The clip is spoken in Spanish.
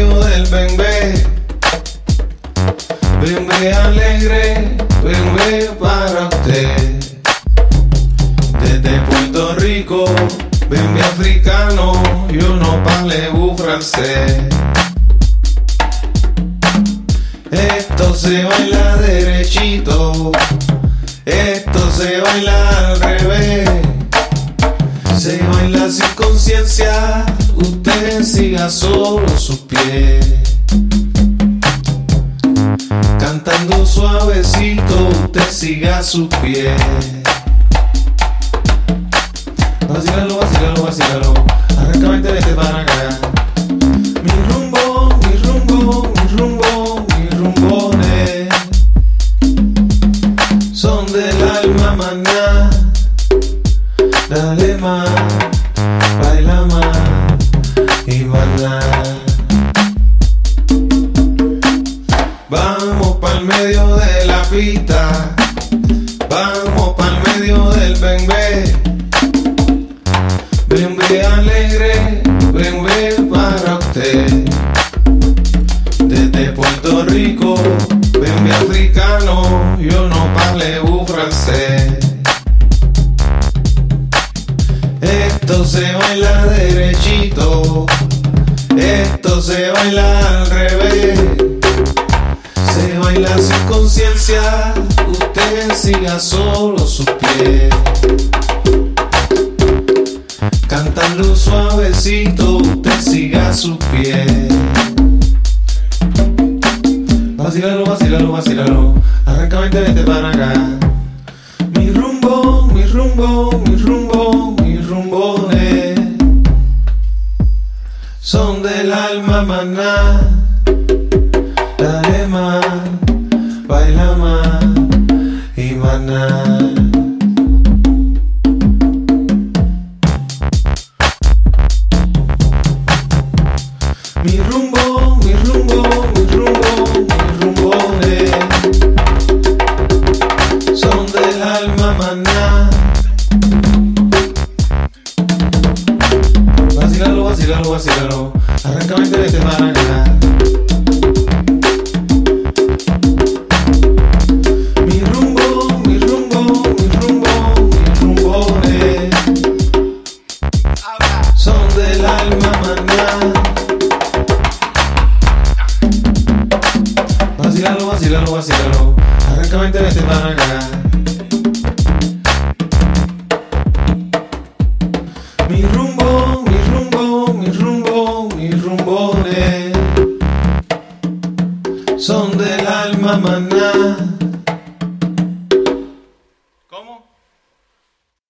medio del bembe. Bembe alegre, bembe para usted. Desde Puerto Rico, bembe africano y uno palebu francés. Esto se baila derechito, esto se baila baila sin conciencia, usted siga solo sus pies. Cantando suavecito, usted siga sus pies. Vacílalo, vacílalo, vacílalo. Arranca vente, vete para acá. Mi rumbo, mi rumbo, mi rumbo, mis rumbones son del alma maná. Dale más, pa'l medio de la pista, vamos pa'l medio del bembé. Bembé alegre, bembé para usted. Desde Puerto Rico, bembé africano, yo no parlez francés. Esto se baila derechito, esto se baila al revés. Baila sin conciencia, usted siga solo sus pies. Cantando suavecito, usted siga sus pies. Vacílalo, vacílalo, vacílalo. Arranca, vente, vete para acá. Mi rumbo, mi rumbo, mi rumbo, mis rumbones son del alma maná. Vacílalo, vacílalo, vacílalo. Arranca, vente, vete para Acá. Mi rumbo, mi rumbo, mi rumbo, mis rumbones son del alma maná.